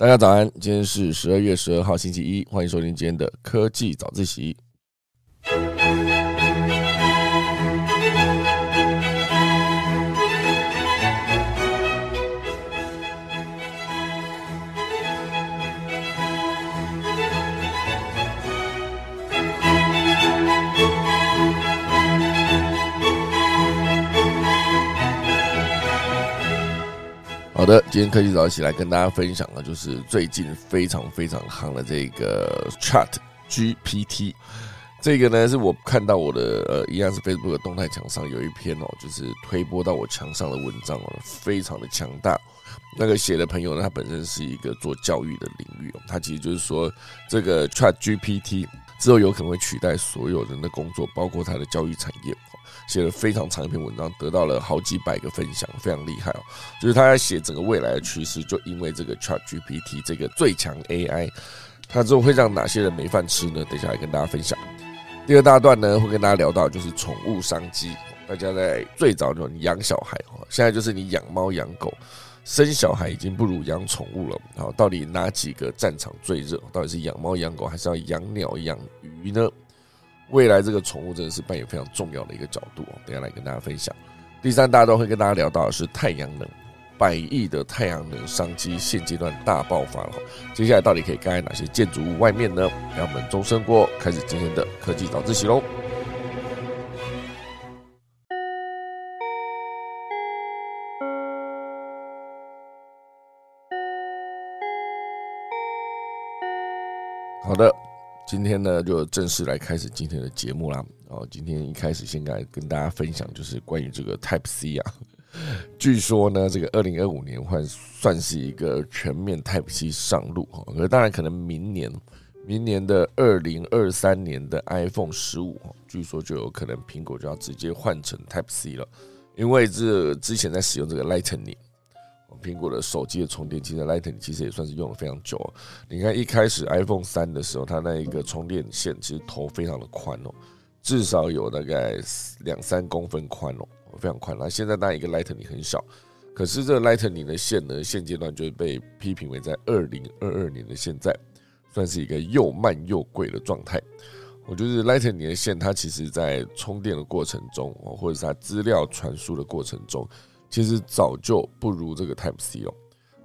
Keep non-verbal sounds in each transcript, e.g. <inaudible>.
大家早安，今天是十二月十二号星期一，欢迎收听今天的科技早自习。好的，今天科技早起来跟大家分享的，就是最近非常非常夯的这个 Chat GPT。这个呢，是我看到我的呃，一样是 Facebook 的动态墙上有一篇哦，就是推播到我墙上的文章哦，非常的强大。那个写的朋友呢，他本身是一个做教育的领域哦，他其实就是说，这个 Chat GPT 之后有可能会取代所有人的工作，包括他的教育产业。写了非常长一篇文章，得到了好几百个分享，非常厉害哦。就是他在写整个未来的趋势，就因为这个 Chat GPT 这个最强 AI，它之后会让哪些人没饭吃呢？等下来跟大家分享。第二大段呢，会跟大家聊到就是宠物商机。大家在最早就养小孩哦，现在就是你养猫养狗，生小孩已经不如养宠物了。好，到底哪几个战场最热？到底是养猫养狗，还是要养鸟养鱼呢？未来这个宠物真的是扮演非常重要的一个角度哦，等下来跟大家分享。第三大家都会跟大家聊到的是太阳能，百亿的太阳能商机现阶段大爆发了。接下来到底可以盖在哪些建筑物外面呢？让我们钟声过，开始今天的科技早自习喽。好的。今天呢，就正式来开始今天的节目啦。哦，今天一开始先来跟大家分享，就是关于这个 Type C 啊。<laughs> 据说呢，这个二零二五年换算是一个全面 Type C 上路哈。可当然，可能明年，明年的二零二三年的 iPhone 十五，据说就有可能苹果就要直接换成 Type C 了，因为这之前在使用这个 Lightning。苹果的手机的充电器的 Lightning 其实也算是用了非常久。你看一开始 iPhone 三的时候，它那一个充电线其实头非常的宽哦，至少有大概两三公分宽哦，非常宽。那现在那一个 Lightning 很小，可是这个 Lightning 的线呢，现阶段就是被批评为在二零二二年的现在，算是一个又慢又贵的状态。我觉得 Lightning 的线，它其实在充电的过程中，或者是它资料传输的过程中。其实早就不如这个 Type C 哦，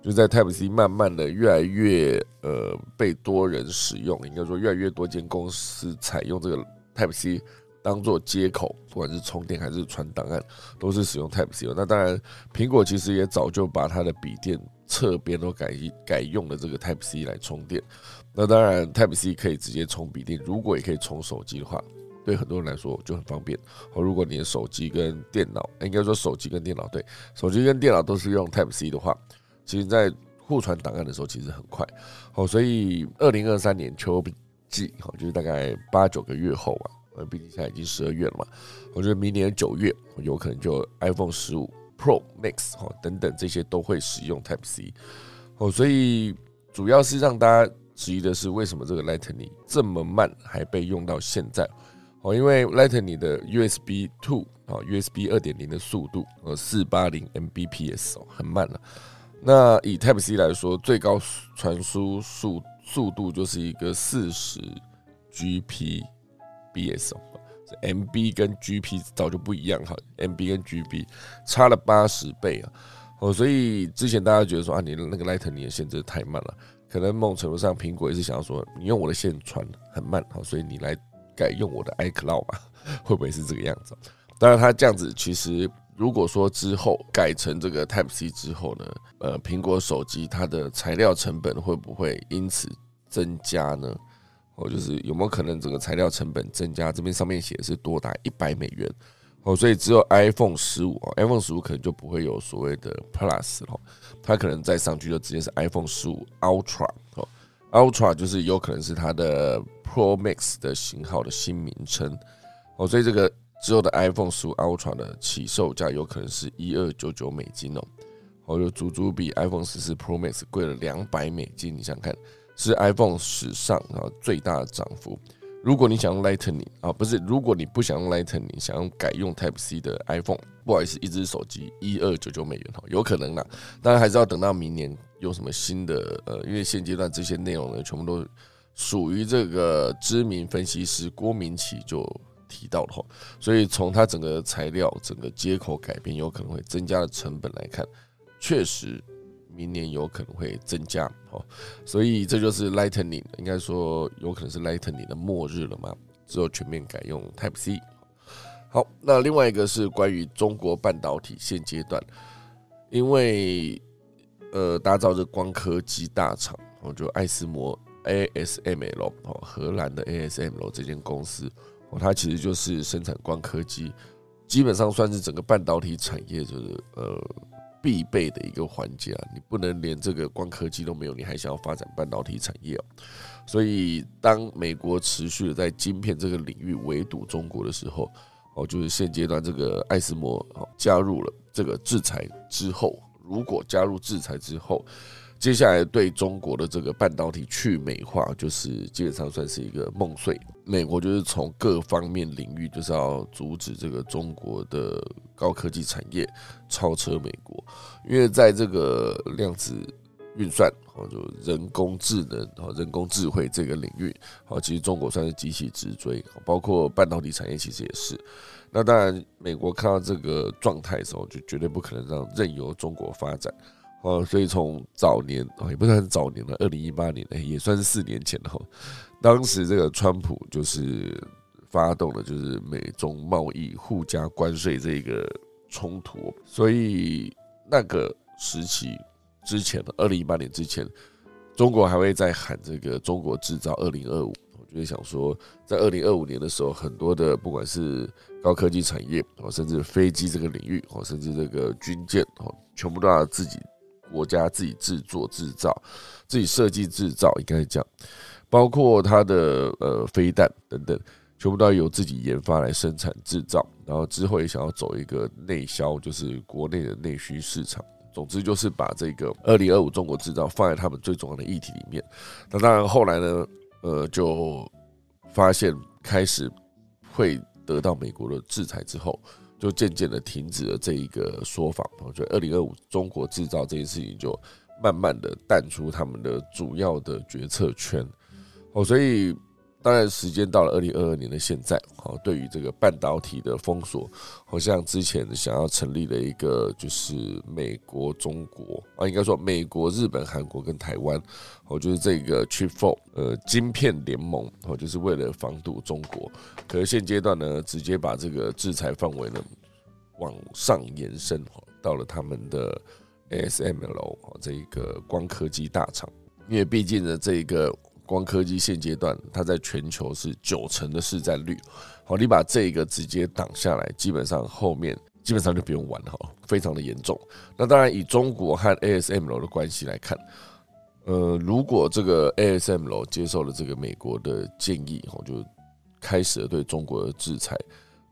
就在 Type C 慢慢的越来越呃被多人使用，应该说越来越多间公司采用这个 Type C 当做接口，不管是充电还是传档案，都是使用 Type C。那当然，苹果其实也早就把它的笔电侧边都改改用了这个 Type C 来充电。那当然，Type C 可以直接充笔电，如果也可以充手机的话。对很多人来说就很方便。哦，如果你的手机跟电脑，应该说手机跟电脑，对，手机跟电脑都是用 Type C 的话，其实在互传档案的时候其实很快。哦，所以二零二三年秋季，哈，就是大概八九个月后啊，呃，毕竟现在已经十二月了嘛，我觉得明年九月有可能就 iPhone 十五 Pro Max 哈等等这些都会使用 Type C。哦，所以主要是让大家质疑的是，为什么这个 Lightning 这么慢还被用到现在？哦，因为 Lightning 的 USB Two 啊，USB 二点零的速度呃四八零 Mbps 哦，很慢了。那以 Type C 来说，最高传输速速度就是一个四十 Gbps 哦，MB 跟 GP 早就不一样哈，MB 跟 GB 差了八十倍啊。哦，所以之前大家觉得说啊，你那个 Lightning 的线真的太慢了，可能某种程度上苹果也是想要说，你用我的线传很慢，好，所以你来。改用我的 iCloud 吧，<laughs> 会不会是这个样子？当然，它这样子其实，如果说之后改成这个 Type C 之后呢，呃，苹果手机它的材料成本会不会因此增加呢？哦，就是有没有可能整个材料成本增加？这边上面写的是多达一百美元哦，所以只有 iPhone 十五，iPhone 十五可能就不会有所谓的 Plus 哦，它可能再上去就直接是 iPhone 十五 Ultra 哦，Ultra 就是有可能是它的。Pro Max 的型号的新名称哦，所以这个之后的 iPhone 十五 Ultra 的起售价有可能是一二九九美金哦，哦，就足足比 iPhone 十四 Pro Max 贵了两百美金。你想看，是 iPhone 史上啊最大的涨幅。如果你想用 Lightning 啊，不是，如果你不想用 Lightning，想要改用 Type C 的 iPhone，不好意思，一只手机一二九九美元哈，有可能啦，当然还是要等到明年。有什么新的呃，因为现阶段这些内容呢，全部都属于这个知名分析师郭明奇就提到的话，所以从它整个材料、整个接口改变，有可能会增加的成本来看，确实明年有可能会增加，哦，所以这就是 Lightning，应该说有可能是 Lightning 的末日了嘛，之后全面改用 Type C。好，那另外一个是关于中国半导体现阶段，因为呃，打造这光刻机大厂，哦，就爱思摩 ASML 哦，荷兰的 ASML 这间公司，哦，它其实就是生产光刻机，基本上算是整个半导体产业就是呃必备的一个环节啊，你不能连这个光刻机都没有，你还想要发展半导体产业哦，所以当美国持续的在晶片这个领域围堵中国的时候。哦，就是现阶段这个艾斯摩哦加入了这个制裁之后，如果加入制裁之后，接下来对中国的这个半导体去美化，就是基本上算是一个梦碎。美国就是从各方面领域就是要阻止这个中国的高科技产业超车美国，因为在这个量子。运算，哦，就人工智能，哦，人工智慧这个领域，好，其实中国算是极其直追，包括半导体产业，其实也是。那当然，美国看到这个状态的时候，就绝对不可能让任由中国发展，哦，所以从早年，哦，也不算早年了，二零一八年，哎，也算是四年前了。当时这个川普就是发动了，就是美中贸易互加关税这个冲突，所以那个时期。之前的二零一八年之前，中国还会在喊这个“中国制造二零二五”。就想说，在二零二五年的时候，很多的不管是高科技产业哦，甚至飞机这个领域哦，甚至这个军舰哦，全部都要自己国家自己制作制造、自己设计制造，应该是这样。包括它的呃飞弹等等，全部都要由自己研发来生产制造。然后之后也想要走一个内销，就是国内的内需市场。总之就是把这个二零二五中国制造放在他们最重要的议题里面。那当然后来呢，呃，就发现开始会得到美国的制裁之后，就渐渐的停止了这一个说法。我觉得二零二五中国制造这件事情就慢慢的淡出他们的主要的决策圈。哦，所以。当然，时间到了二零二二年的现在，好，对于这个半导体的封锁，好像之前想要成立的一个就是美国、中国啊，应该说美国、日本、韩国跟台湾，哦，就是这个 Chip Four 呃晶片联盟，哦，就是为了防堵中国。可是现阶段呢，直接把这个制裁范围呢往上延伸，到了他们的 ASML 这一个光科技大厂，因为毕竟呢，这一个。光科技现阶段，它在全球是九成的市占率。好，你把这个直接挡下来，基本上后面基本上就不用玩了，非常的严重。那当然，以中国和 ASML 的关系来看，呃，如果这个 ASML 接受了这个美国的建议，哈，就开始了对中国的制裁。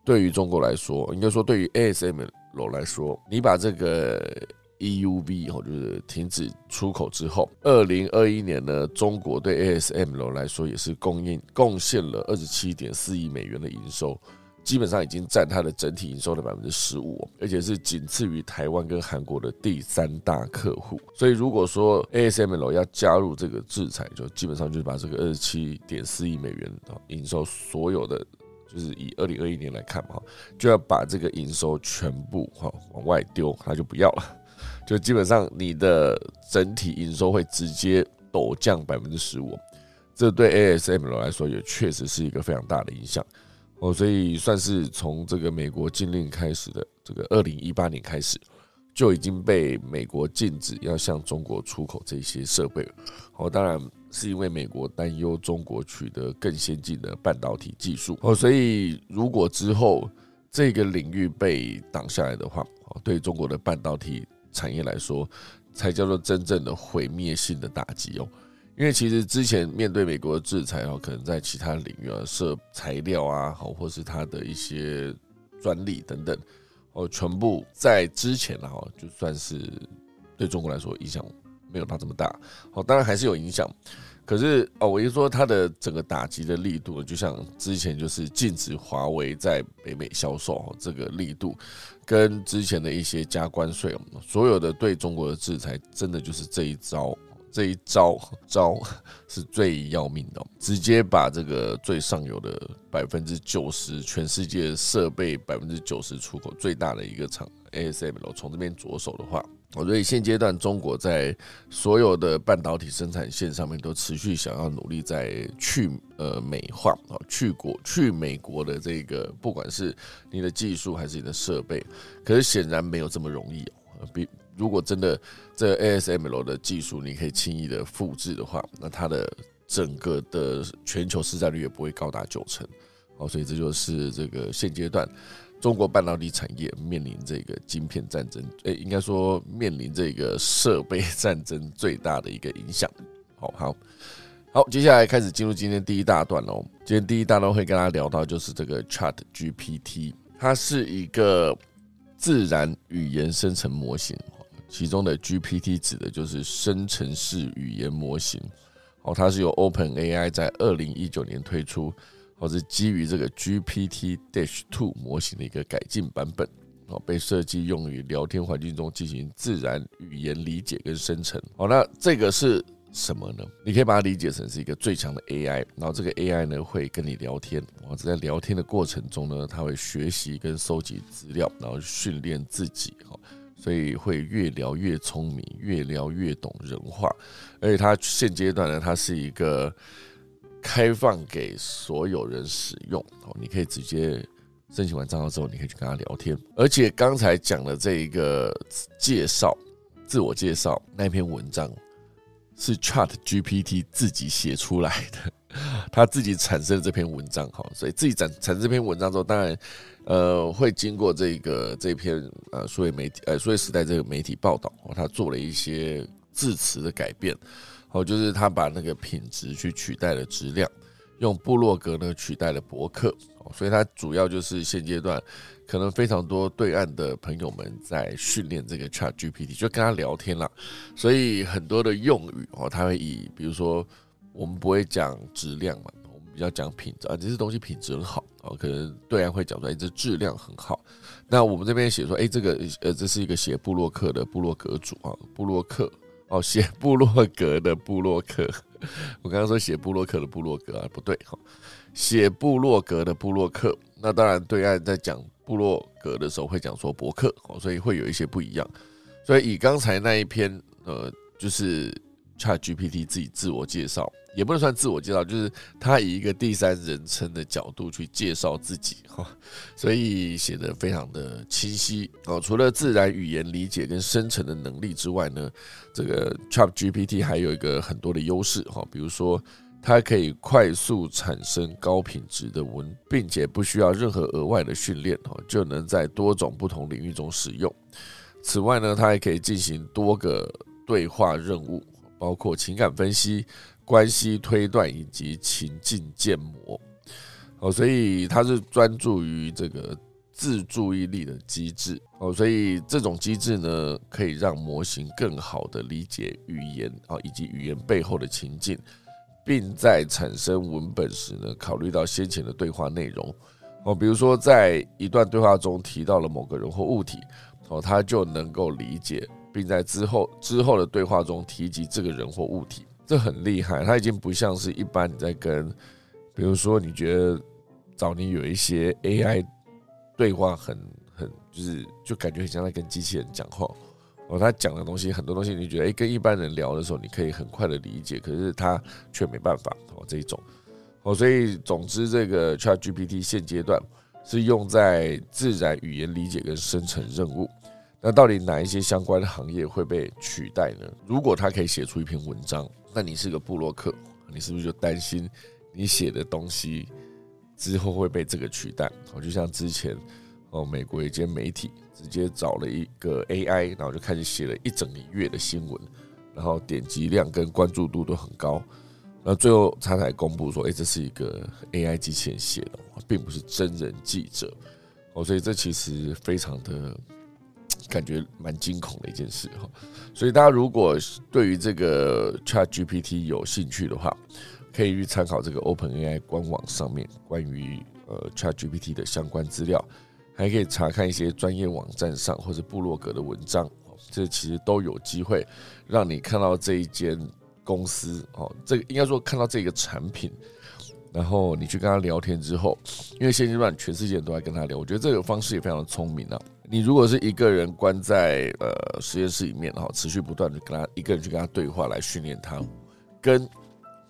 对于中国来说，应该说对于 ASML 来说，你把这个。EUV 哦，就是停止出口之后，二零二一年呢，中国对 ASML 来说也是供应贡献了二十七点四亿美元的营收，基本上已经占它的整体营收的百分之十五，而且是仅次于台湾跟韩国的第三大客户。所以如果说 ASML 要加入这个制裁，就基本上就是把这个二十七点四亿美元的营收所有的，就是以二零二一年来看嘛，就要把这个营收全部哈往外丢，他就不要了。就基本上你的整体营收会直接陡降百分之十五，这对 ASML 来说也确实是一个非常大的影响哦，所以算是从这个美国禁令开始的这个二零一八年开始，就已经被美国禁止要向中国出口这些设备哦，当然是因为美国担忧中国取得更先进的半导体技术哦，所以如果之后这个领域被挡下来的话，哦，对中国的半导体。产业来说，才叫做真正的毁灭性的打击哦。因为其实之前面对美国的制裁哦，可能在其他领域啊，设材料啊，好，或是它的一些专利等等哦，全部在之前了哈，就算是对中国来说影响没有它这么大。哦，当然还是有影响。可是哦，我一说它的整个打击的力度，就像之前就是禁止华为在北美销售这个力度，跟之前的一些加关税，所有的对中国的制裁，真的就是这一招，这一招招是最要命的，直接把这个最上游的百分之九十，全世界设备百分之九十出口最大的一个厂 ASML，从这边着手的话。所以现阶段，中国在所有的半导体生产线上面都持续想要努力在去呃美化啊，去国去美国的这个，不管是你的技术还是你的设备，可是显然没有这么容易。比如果真的这 ASML 的技术你可以轻易的复制的话，那它的整个的全球市占率也不会高达九成。好，所以这就是这个现阶段。中国半导体产业面临这个晶片战争，诶，应该说面临这个设备战争最大的一个影响。好好好，接下来开始进入今天第一大段喽。今天第一大段会跟大家聊到，就是这个 Chat GPT，它是一个自然语言生成模型，其中的 GPT 指的就是生成式语言模型。哦，它是由 Open AI 在二零一九年推出。或是基于这个 GPT Dash Two 模型的一个改进版本，哦，被设计用于聊天环境中进行自然语言理解跟生成。好，那这个是什么呢？你可以把它理解成是一个最强的 AI，然后这个 AI 呢会跟你聊天，哦，在聊天的过程中呢，它会学习跟收集资料，然后训练自己，哈，所以会越聊越聪明，越聊越懂人话。而且它现阶段呢，它是一个。开放给所有人使用哦，你可以直接申请完账号之后，你可以去跟他聊天。而且刚才讲的这一个介绍、自我介绍那篇文章，是 Chat GPT 自己写出来的，<laughs> 他自己产生这篇文章哈，所以自己产产生这篇文章之后，当然呃会经过这个这篇呃数位媒体呃数位时代这个媒体报道哦，他做了一些字词的改变。哦，就是他把那个品质去取代了质量，用部落格呢取代了博客，所以它主要就是现阶段可能非常多对岸的朋友们在训练这个 Chat GPT，就跟他聊天了，所以很多的用语哦，他会以比如说我们不会讲质量嘛，我们比较讲品质啊，这些东西品质很好哦，可能对岸会讲出来这质量很好，那我们这边写说，哎，这个呃这是一个写布洛克的布洛格主啊，布洛克。哦，写布洛格的布洛克，我刚刚说写布洛克的布洛格啊，不对哈，写布洛格的布洛克，那当然对岸在讲布洛格的时候会讲说博客哦，所以会有一些不一样。所以以刚才那一篇呃，就是 Chat GPT 自己自我介绍。也不能算自我介绍，就是他以一个第三人称的角度去介绍自己哈，所以写的非常的清晰哦。除了自然语言理解跟生成的能力之外呢，这个 Chat GPT 还有一个很多的优势哈，比如说它可以快速产生高品质的文，并且不需要任何额外的训练哈，就能在多种不同领域中使用。此外呢，它还可以进行多个对话任务，包括情感分析。关系推断以及情境建模，哦，所以它是专注于这个自注意力的机制，哦，所以这种机制呢，可以让模型更好的理解语言啊，以及语言背后的情境，并在产生文本时呢，考虑到先前的对话内容，哦，比如说在一段对话中提到了某个人或物体，哦，它就能够理解，并在之后之后的对话中提及这个人或物体。这很厉害，它已经不像是一般你在跟，比如说你觉得早年有一些 AI 对话很很就是就感觉很像在跟机器人讲话哦，他讲的东西很多东西你觉得哎跟一般人聊的时候你可以很快的理解，可是他却没办法哦这一种哦，所以总之这个 ChatGPT 现阶段是用在自然语言理解跟生成任务。那到底哪一些相关的行业会被取代呢？如果他可以写出一篇文章，那你是个布洛克，你是不是就担心你写的东西之后会被这个取代？哦，就像之前哦，美国一间媒体直接找了一个 AI，然后就开始写了一整个月的新闻，然后点击量跟关注度都很高，那最后他才公布说，哎，这是一个 AI 机器人写的，并不是真人记者。哦，所以这其实非常的。感觉蛮惊恐的一件事哈。所以大家如果对于这个 Chat GPT 有兴趣的话，可以去参考这个 Open AI 官网上面关于呃 Chat GPT 的相关资料，还可以查看一些专业网站上或者部落格的文章，这其实都有机会让你看到这一间公司哦，这应该说看到这个产品，然后你去跟他聊天之后，因为现阶段全世界都在跟他聊，我觉得这个方式也非常的聪明啊。你如果是一个人关在呃实验室里面哈，持续不断的跟他一个人去跟他对话来训练他，跟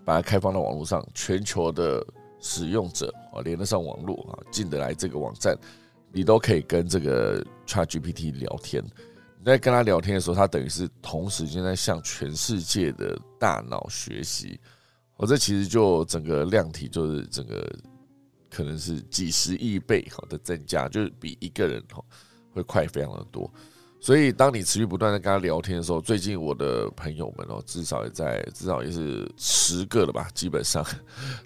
把它开放到网络上，全球的使用者啊连得上网络啊进得来这个网站，你都可以跟这个 Chat GPT 聊天。你在跟他聊天的时候，他等于是同时间在向全世界的大脑学习。我这其实就整个量体就是整个可能是几十亿倍好的增加，就是比一个人哈会快非常的多。所以，当你持续不断的跟他聊天的时候，最近我的朋友们哦，至少也在至少也是十个了吧，基本上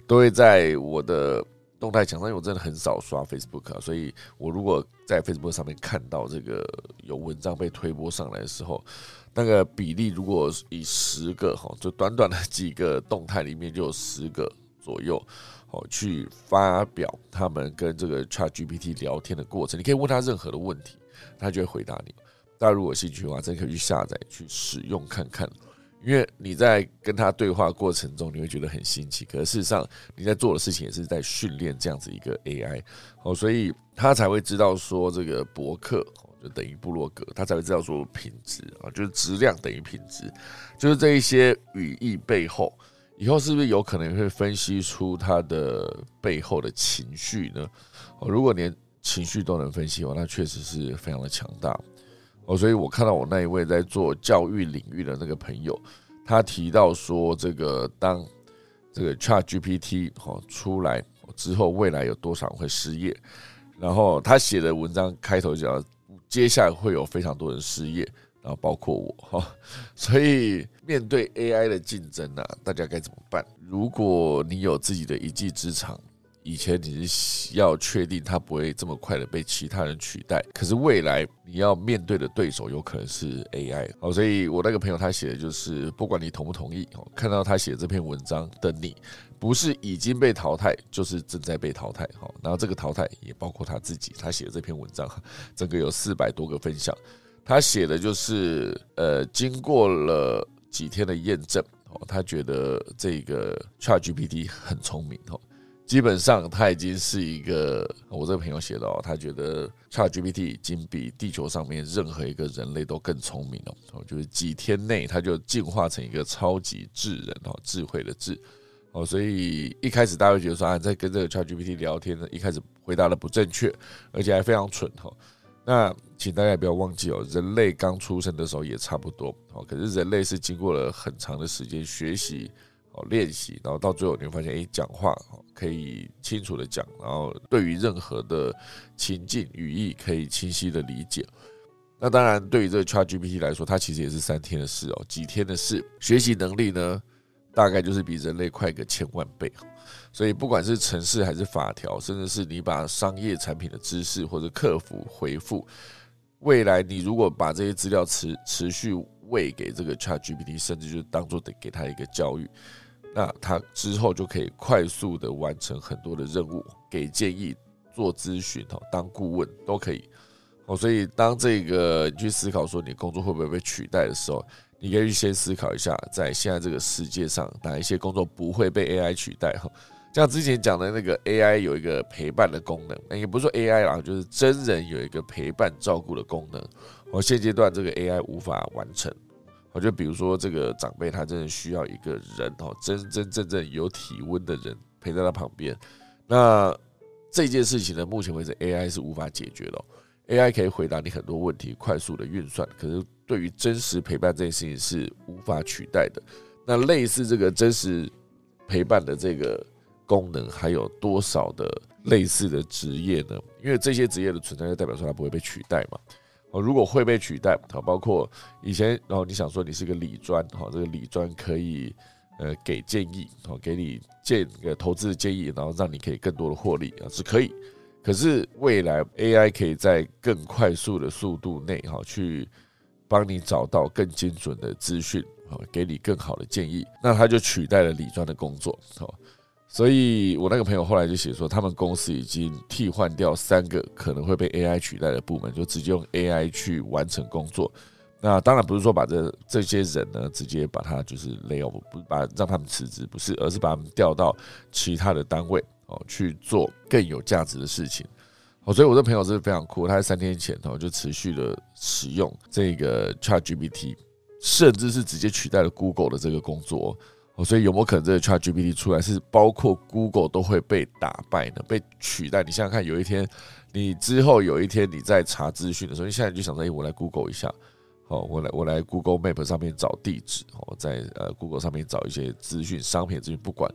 都会在我的动态墙上。因为我真的很少刷 Facebook 啊，所以我如果在 Facebook 上面看到这个有文章被推播上来的时候，那个比例如果以十个哈，就短短的几个动态里面就有十个左右哦，去发表他们跟这个 Chat GPT 聊天的过程，你可以问他任何的问题，他就会回答你。大家如果有兴趣的话，真可以去下载去使用看看，因为你在跟他对话过程中，你会觉得很新奇。可是事实上，你在做的事情也是在训练这样子一个 AI 哦，所以他才会知道说这个博客就等于布洛格，他才会知道说品质啊，就是质量等于品质，就是这一些语义背后，以后是不是有可能会分析出他的背后的情绪呢？哦，如果连情绪都能分析的话，那确实是非常的强大。哦，所以我看到我那一位在做教育领域的那个朋友，他提到说，这个当这个 Chat GPT 哦出来之后，未来有多少人会失业？然后他写的文章开头讲，接下来会有非常多人失业，然后包括我哈。所以面对 AI 的竞争呢，大家该怎么办？如果你有自己的一技之长。以前你是要确定它不会这么快的被其他人取代，可是未来你要面对的对手有可能是 AI 哦，所以我那个朋友他写的就是，不管你同不同意，看到他写这篇文章的你，不是已经被淘汰，就是正在被淘汰哈。然后这个淘汰也包括他自己，他写的这篇文章，整个有四百多个分享，他写的就是呃，经过了几天的验证哦，他觉得这个 ChatGPT 很聪明哦。基本上，他已经是一个我这个朋友写的哦，他觉得 ChatGPT 已经比地球上面任何一个人类都更聪明了哦，就是几天内他就进化成一个超级智人哦，智慧的智哦，所以一开始大家会觉得说啊，在跟这个 ChatGPT 聊天呢，一开始回答的不正确，而且还非常蠢哈。那请大家不要忘记哦，人类刚出生的时候也差不多哦，可是人类是经过了很长的时间学习。哦练习，然后到最后你会发现，哎，讲话可以清楚的讲，然后对于任何的情境语义可以清晰的理解。那当然，对于这个 ChatGPT 来说，它其实也是三天的事哦，几天的事。学习能力呢，大概就是比人类快个千万倍。所以，不管是城市还是法条，甚至是你把商业产品的知识或者客服回复，未来你如果把这些资料持持续喂给这个 ChatGPT，甚至就当做得给他一个教育。那他之后就可以快速的完成很多的任务，给建议、做咨询、哦，当顾问都可以。哦，所以当这个你去思考说你工作会不会被取代的时候，你可以先思考一下，在现在这个世界上哪一些工作不会被 AI 取代？哈，像之前讲的那个 AI 有一个陪伴的功能，也不是说 AI 啦，就是真人有一个陪伴照顾的功能。哦，现阶段这个 AI 无法完成。我就比如说这个长辈，他真的需要一个人哦，真真正正有体温的人陪在他旁边。那这件事情呢，目前为止 AI 是无法解决的。AI 可以回答你很多问题，快速的运算，可是对于真实陪伴这件事情是无法取代的。那类似这个真实陪伴的这个功能，还有多少的类似的职业呢？因为这些职业的存在，就代表说它不会被取代嘛。哦，如果会被取代，好，包括以前，然后你想说你是个理专，好，这个理专可以呃给建议，好，给你建个投资的建议，然后让你可以更多的获利啊，是可以。可是未来 AI 可以在更快速的速度内，哈，去帮你找到更精准的资讯，好，给你更好的建议，那它就取代了理专的工作，好，所以我那个朋友后来就写说，他们公司已经替换掉三个可能会被 AI 取代的部门，就直接用 AI 去完成工作。那当然不是说把这这些人呢直接把他就是 lay off，不把让他们辞职，不是，而是把他们调到其他的单位哦去做更有价值的事情。哦，所以我的朋友是非常酷，他在三天前哦就持续的使用这个 ChatGPT，甚至是直接取代了 Google 的这个工作。哦，所以有没有可能这个 ChatGPT 出来是包括 Google 都会被打败呢？被取代？你想想看，有一天你之后有一天你在查资讯的时候，你现在就想说，哎，我来 Google 一下。哦，我来我来 Google Map 上面找地址，哦，在呃 Google 上面找一些资讯、商品资讯，不管，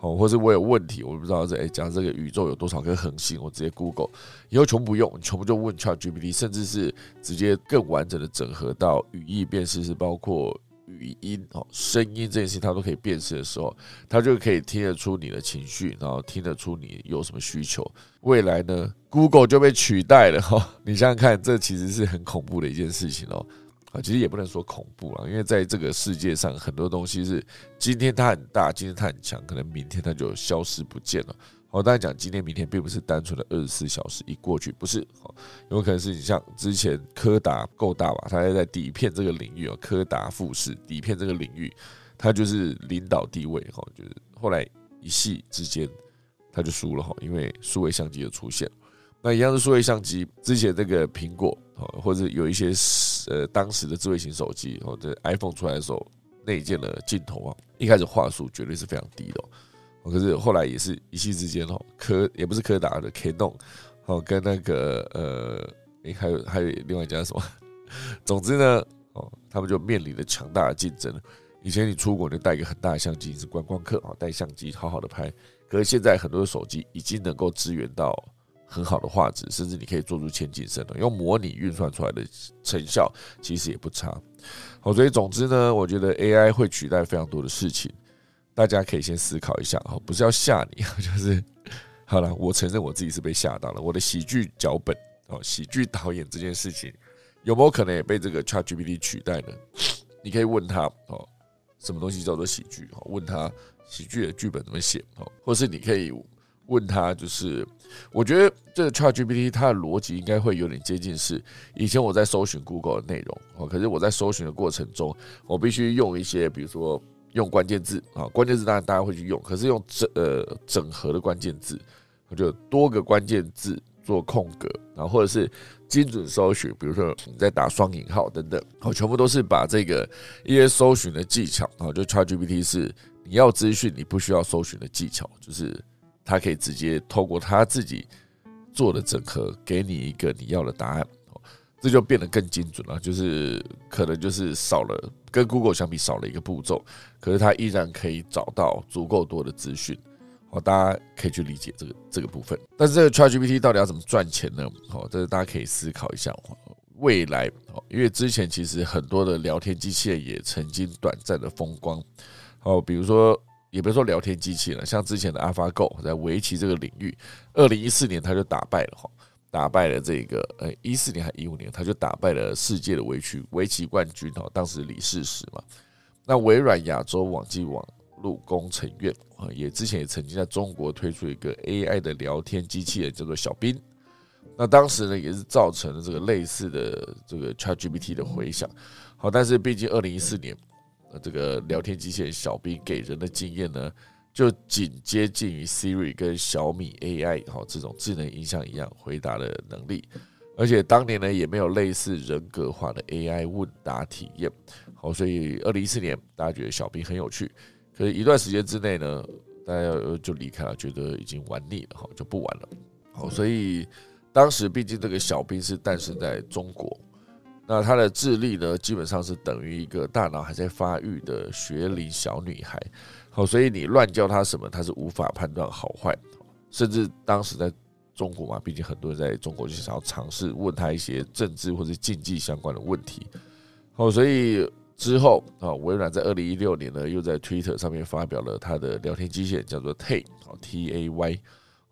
哦，或是我有问题，我不知道这哎讲这个宇宙有多少颗恒星，我直接 Google，以后全部不用，全部就问 ChatGPT，甚至是直接更完整的整合到语义辨识，是包括语音、哦声音这件事，它都可以辨识的时候，它就可以听得出你的情绪，然后听得出你有什么需求。未来呢，Google 就被取代了哈，你想想看，这其实是很恐怖的一件事情哦。啊其实也不能说恐怖了，因为在这个世界上，很多东西是今天它很大，今天它很强，可能明天它就消失不见了。好，大家讲今天、明天，并不是单纯的二十四小时一过去，不是。好，有可能是你像之前柯达够大吧，它在底片这个领域哦，柯达富士底片这个领域，它就是领导地位哈，就是后来一系之间，它就输了哈，因为数位相机的出现。那一样是数位相机，之前这个苹果哦，或者有一些呃当时的智慧型手机或者 iPhone 出来的时候，内建的镜头啊，一开始画素绝对是非常低的，可是后来也是一夕之间哦，柯也不是柯达的 Canon 哦，跟那个呃，诶还有还有另外一家什么，<laughs> 总之呢，哦，他们就面临了强大的竞争。以前你出国就带一个很大的相机，是观光客啊，带相机好好的拍，可是现在很多的手机已经能够支援到。很好的画质，甚至你可以做出前景深了，用模拟运算出来的成效其实也不差。好，所以总之呢，我觉得 AI 会取代非常多的事情，大家可以先思考一下哈，不是要吓你，<laughs> 就是好了。我承认我自己是被吓到了，我的喜剧脚本哦，喜剧导演这件事情有没有可能也被这个 ChatGPT 取代呢？你可以问他哦，什么东西叫做喜剧？哦，问他喜剧的剧本怎么写？哦，或是你可以。问他就是，我觉得这个 ChatGPT 它的逻辑应该会有点接近是以前我在搜寻 Google 的内容哦，可是我在搜寻的过程中，我必须用一些，比如说用关键字啊，关键字当然大家会去用，可是用整呃整合的关键字，我就多个关键字做空格，然后或者是精准搜寻，比如说你在打双引号等等，哦，全部都是把这个一些搜寻的技巧啊，就 ChatGPT 是你要资讯，你不需要搜寻的技巧，就是。他可以直接透过他自己做的整合，给你一个你要的答案，这就变得更精准了。就是可能就是少了跟 Google 相比少了一个步骤，可是它依然可以找到足够多的资讯。好，大家可以去理解这个这个部分。但是这个 ChatGPT 到底要怎么赚钱呢？好，这是大家可以思考一下。未来，因为之前其实很多的聊天机器人也曾经短暂的风光。好，比如说。也别说聊天机器了，像之前的 AlphaGo 在围棋这个领域，二零一四年他就打败了哈，打败了这个呃一四年还一五年他就打败了世界的围棋围棋冠军哈，当时李世石嘛。那微软亚洲网际网络工程院啊，也之前也曾经在中国推出一个 AI 的聊天机器人，叫做小兵。那当时呢，也是造成了这个类似的这个 ChatGPT 的回响。好，但是毕竟二零一四年。这个聊天机器人小兵给人的经验呢，就仅接近于 Siri 跟小米 AI 哈这种智能音箱一样回答的能力，而且当年呢也没有类似人格化的 AI 问答体验。好，所以二零一四年大家觉得小兵很有趣，可是一段时间之内呢，大家就离开了，觉得已经玩腻了哈，就不玩了。好，所以当时毕竟这个小兵是诞生在中国。那她的智力呢，基本上是等于一个大脑还在发育的学龄小女孩。好，所以你乱教他什么，他是无法判断好坏。甚至当时在中国嘛，毕竟很多人在中国就想要尝试问他一些政治或者竞技相关的问题。好，所以之后啊，微软在二零一六年呢，又在 Twitter 上面发表了它的聊天机器人，叫做 Tay，好 T A Y。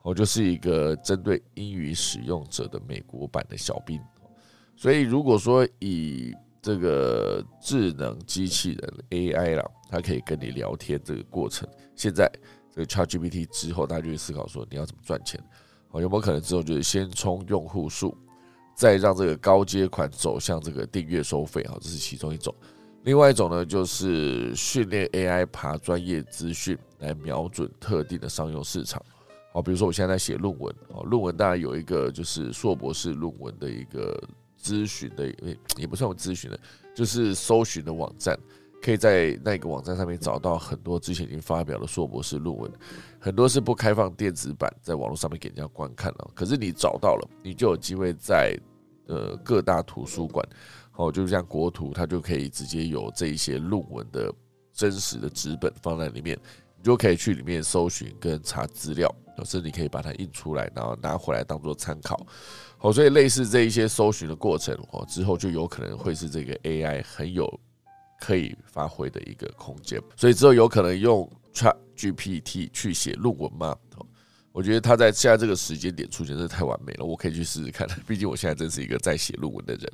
哦，就是一个针对英语使用者的美国版的小兵。所以如果说以这个智能机器人 AI 啦，它可以跟你聊天这个过程，现在这个 ChatGPT 之后，大家就会思考说你要怎么赚钱？哦，有没有可能之后就是先冲用户数，再让这个高阶款走向这个订阅收费？哈，这是其中一种。另外一种呢，就是训练 AI 爬专业资讯，来瞄准特定的商用市场。好，比如说我现在在写论文，哦，论文当然有一个就是硕博士论文的一个咨询的，也不算我咨询的，就是搜寻的网站，可以在那个网站上面找到很多之前已经发表的硕博士论文，很多是不开放电子版，在网络上面给人家观看了。可是你找到了，你就有机会在呃各大图书馆，哦，就像国图，它就可以直接有这一些论文的真实的纸本放在里面，你就可以去里面搜寻跟查资料。甚至你可以把它印出来，然后拿回来当做参考。好，所以类似这一些搜寻的过程，哦，之后就有可能会是这个 AI 很有可以发挥的一个空间。所以之后有可能用 ChatGPT 去写论文吗？我觉得他在现在这个时间点出现，真的太完美了。我可以去试试看，毕竟我现在真是一个在写论文的人。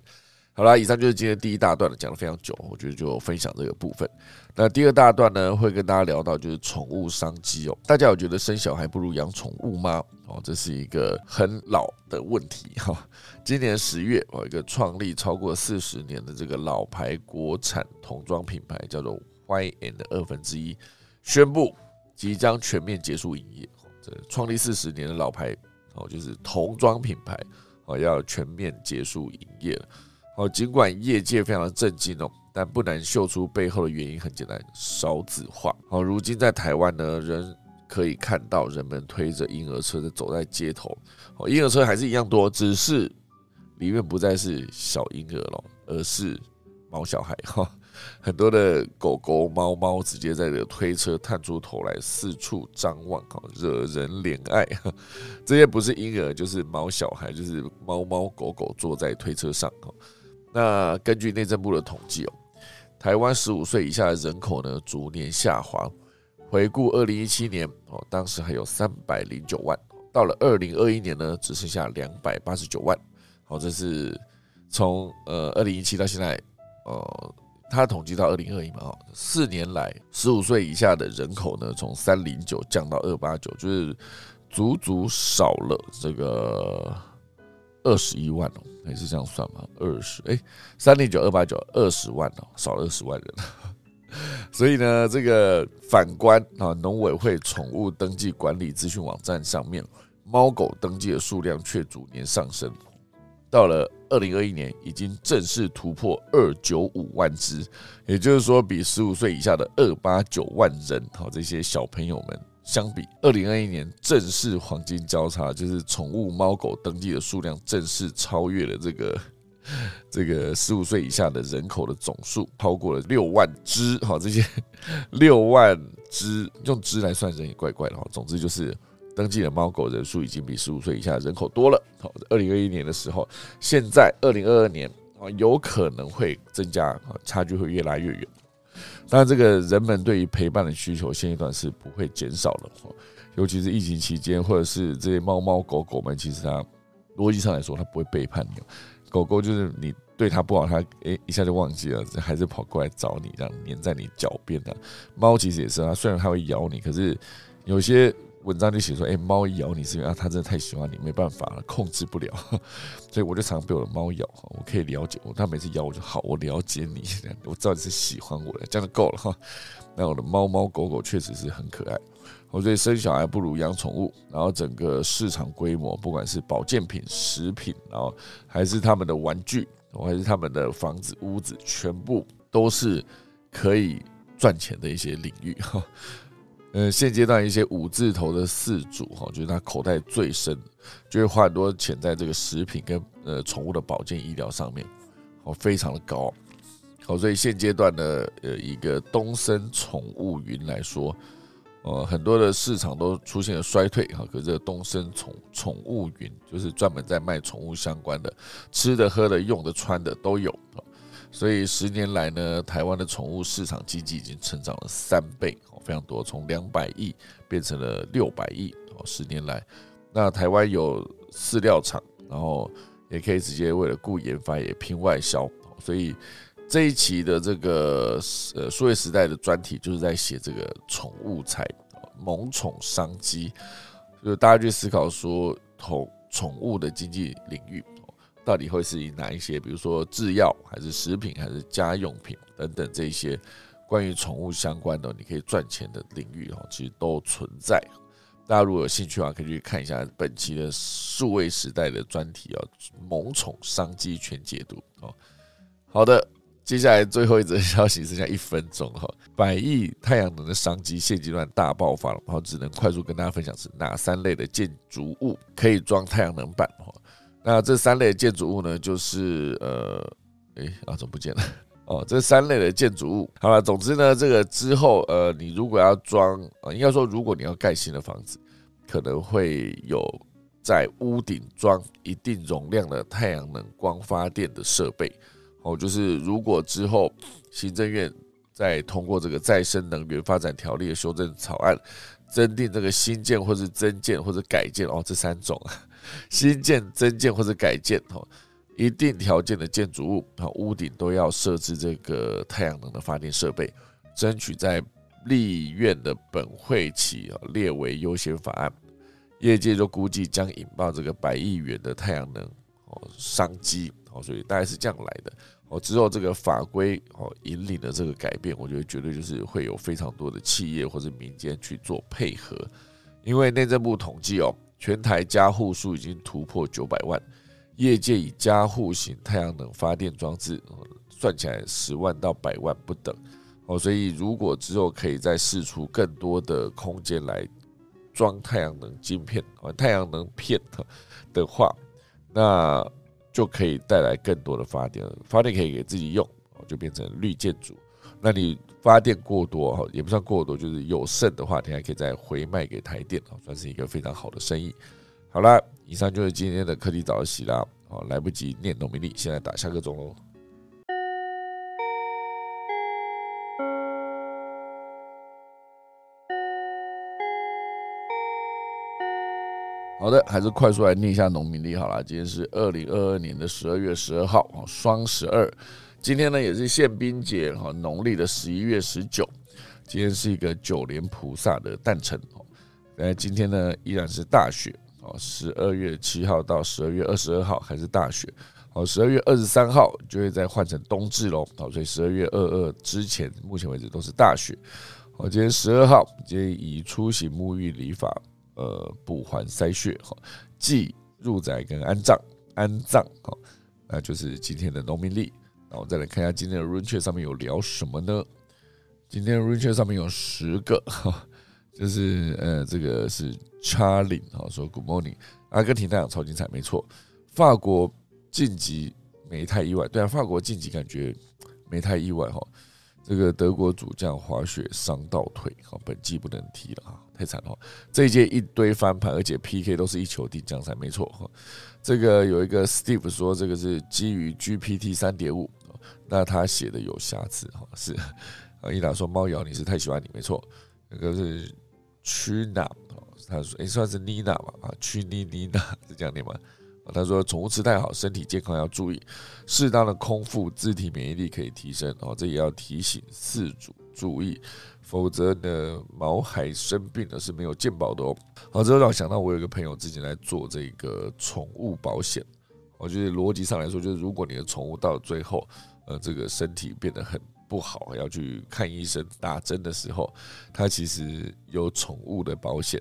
好啦，以上就是今天第一大段的，讲的非常久，我觉得就分享这个部分。那第二大段呢，会跟大家聊到就是宠物商机哦。大家有觉得生小孩不如养宠物吗？哦，这是一个很老的问题哈。今年十月，哦，一个创立超过四十年的这个老牌国产童装品牌，叫做 Y N 的二分之一，宣布即将全面结束营业。这创立四十年的老牌哦，就是童装品牌哦，要全面结束营业了。哦，尽管业界非常的震惊哦，但不难嗅出背后的原因很简单，少子化。好，如今在台湾呢，仍可以看到人们推着婴儿车的走在街头。哦，婴儿车还是一样多，只是里面不再是小婴儿了，而是猫小孩哈。很多的狗狗、猫猫直接在这推车探出头来，四处张望，哈，惹人怜爱。这些不是婴儿，就是猫小孩，就是猫猫狗狗坐在推车上，哈。那根据内政部的统计哦，台湾十五岁以下的人口呢逐年下滑。回顾二零一七年哦，当时还有三百零九万，到了二零二一年呢，只剩下两百八十九万。好，这是从呃二零一七到现在，呃，他统计到二零二一嘛，哦，四年来十五岁以下的人口呢，从三零九降到二八九，就是足足少了这个。二十一万哦，还是这样算吗？二十哎，三零九二八九二十万哦，少了二十万人。<laughs> 所以呢，这个反观啊，农委会宠物登记管理资讯网站上面，猫狗登记的数量却逐年上升，到了二零二一年，已经正式突破二九五万只，也就是说，比十五岁以下的二八九万人，好这些小朋友们。相比二零二一年正式黄金交叉，就是宠物猫狗登记的数量正式超越了这个这个十五岁以下的人口的总数，超过了六万只。好，这些 <laughs> 六万只用只来算人也怪怪的哈。总之就是登记的猫狗人数已经比十五岁以下人口多了。好，二零二一年的时候，现在二零二二年啊，有可能会增加啊，差距会越来越远。当然，这个人们对于陪伴的需求，现阶段是不会减少的。尤其是疫情期间，或者是这些猫猫狗狗们，其实它逻辑上来说，它不会背叛你。狗狗就是你对它不好，它诶一下就忘记了，还是跑过来找你，这样黏在你脚边的。猫其实也是它，虽然它会咬你，可是有些。文章就写说，哎，猫咬你是因为啊，它真的太喜欢你，没办法了，控制不了，<laughs> 所以我就常被我的猫咬。我可以了解我，它每次咬我就好，我了解你，我知道你是喜欢我的，这样就够了哈。那我的猫猫狗狗确实是很可爱，我觉得生小孩不如养宠物。然后整个市场规模，不管是保健品、食品，然后还是他们的玩具，还是他们的房子、屋子，全部都是可以赚钱的一些领域哈。呃，现阶段一些五字头的四主哈，就是他口袋最深，就会花很多钱在这个食品跟呃宠物的保健医疗上面，哦，非常的高，好，所以现阶段的呃一个东森宠物云来说，呃，很多的市场都出现了衰退哈，可是这个东森宠宠物云就是专门在卖宠物相关的，吃的、喝的、用的、穿的都有。所以十年来呢，台湾的宠物市场经济已经成长了三倍，非常多，从两百亿变成了六百亿，哦，十年来，那台湾有饲料厂，然后也可以直接为了顾研发也拼外销，所以这一期的这个呃数位时代的专题就是在写这个宠物财萌宠商机，就大家去思考说宠宠物的经济领域到底会是以哪一些，比如说制药还是食品还是家用品等等这些关于宠物相关的你可以赚钱的领域哈，其实都存在。大家如果有兴趣的话，可以去看一下本期的数位时代的专题啊，萌宠商机全解读哦。好的，接下来最后一则消息剩下一分钟哈，百亿太阳能的商机现阶段大爆发了，然后只能快速跟大家分享是哪三类的建筑物可以装太阳能板哈。那这三类建筑物呢，就是呃，哎啊，怎么不见了？哦，这三类的建筑物，好了，总之呢，这个之后，呃，你如果要装，啊，应该说，如果你要盖新的房子，可能会有在屋顶装一定容量的太阳能光发电的设备。哦，就是如果之后行政院在通过这个再生能源发展条例的修正草案，增订这个新建或是增建或者改建，哦，这三种，<laughs> 新建、增建或者改建，哦。一定条件的建筑物啊，屋顶都要设置这个太阳能的发电设备，争取在立院的本会期列为优先法案。业界就估计将引爆这个百亿元的太阳能哦商机哦，所以大概是这样来的哦。之后这个法规哦引领的这个改变，我觉得绝对就是会有非常多的企业或者民间去做配合，因为内政部统计哦，全台家户数已经突破九百万。业界以家户型太阳能发电装置，算起来十万到百万不等哦，所以如果之后可以再试出更多的空间来装太阳能晶片啊、太阳能片的话，那就可以带来更多的发电，发电可以给自己用，就变成绿建筑。那你发电过多哈，也不算过多，就是有剩的话，你还可以再回卖给台电，算是一个非常好的生意。好了。以上就是今天的科技早起啦，好，来不及念农民历，现在打下个钟喽。好的，还是快速来念一下农民历好了。今天是二零二二年的十二月十二号，哦，双十二。今天呢也是宪兵节，哈，农历的十一月十九。今天是一个九莲菩萨的诞辰，哦，那今天呢依然是大雪。哦，十二月七号到十二月二十二号还是大雪，好，十二月二十三号就会再换成冬至喽。好，所以十二月二二之前，目前为止都是大雪。好，今天十二号，今天以出行沐浴礼法，呃，补还塞穴，哈，祭入宅跟安葬，安葬，好，那就是今天的农民历。那我再来看一下今天的 run 券上面有聊什么呢？今天的 run 券上面有十个，哈。<laughs> 就是呃，这个是 Charlie 啊，说 Good morning，阿根廷那场超精彩，没错。法国晋级没太意外，对啊，法国晋级感觉没太意外哈。这个德国主将滑雪伤到腿，哈，本季不能踢了啊，太惨了。这一届一堆翻盘，而且 PK 都是一球定江山，没错哈。这个有一个 Steve 说，这个是基于 GPT 三点五，那他写的有瑕疵哈，是啊。<laughs> 伊达说猫咬你是太喜欢你，没错，那个是。屈娜，他说：“诶，算是妮娜吧，啊，屈妮妮娜是这样念吗？”他说：“宠物吃太好，身体健康要注意，适当的空腹，自体免疫力可以提升。哦，这也要提醒饲主注意，否则呢，毛孩生病了是没有健保的哦。”好，这让我想到，我有一个朋友之前来做这个宠物保险，我觉得逻辑上来说，就是如果你的宠物到最后，呃，这个身体变得很……不好，要去看医生打针的时候，他其实有宠物的保险，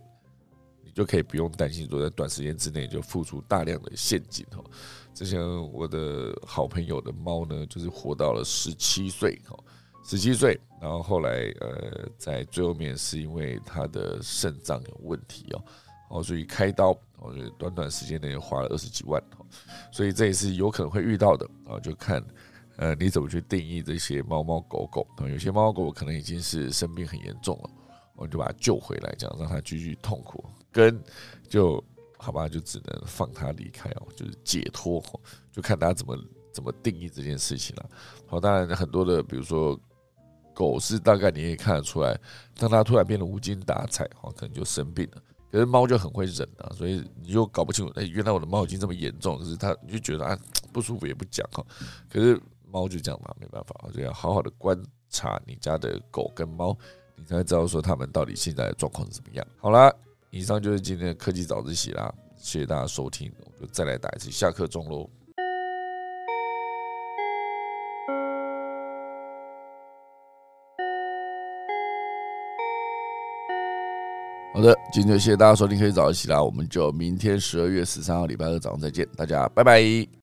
你就可以不用担心说在短时间之内就付出大量的现金哦。之前我的好朋友的猫呢，就是活到了十七岁哦，十七岁，然后后来呃，在最后面是因为他的肾脏有问题哦，哦，所以开刀，我觉得，短短时间内花了二十几万哦，所以这也是有可能会遇到的啊，就看。呃，你怎么去定义这些猫猫狗狗？有些猫猫狗狗可能已经是生病很严重了，我们就把它救回来，这样让它继续痛苦，跟就好吧，就只能放它离开哦，就是解脱，就看大家怎么怎么定义这件事情了。好，当然很多的，比如说狗是大概你也看得出来，当它突然变得无精打采，哈，可能就生病了。可是猫就很会忍啊，所以你就搞不清楚，哎，原来我的猫已经这么严重，可是它你就觉得啊不舒服也不讲哈。可是猫就这样嘛，没办法，我就要好好的观察你家的狗跟猫，你才知道说它们到底现在的状况是怎么样。好啦，以上就是今天的科技早自习啦，谢谢大家收听，我就再来打一次下课钟喽。好的，今天谢谢大家收听，可以早一起啦，我们就明天十二月十三号礼拜二早上再见，大家拜拜。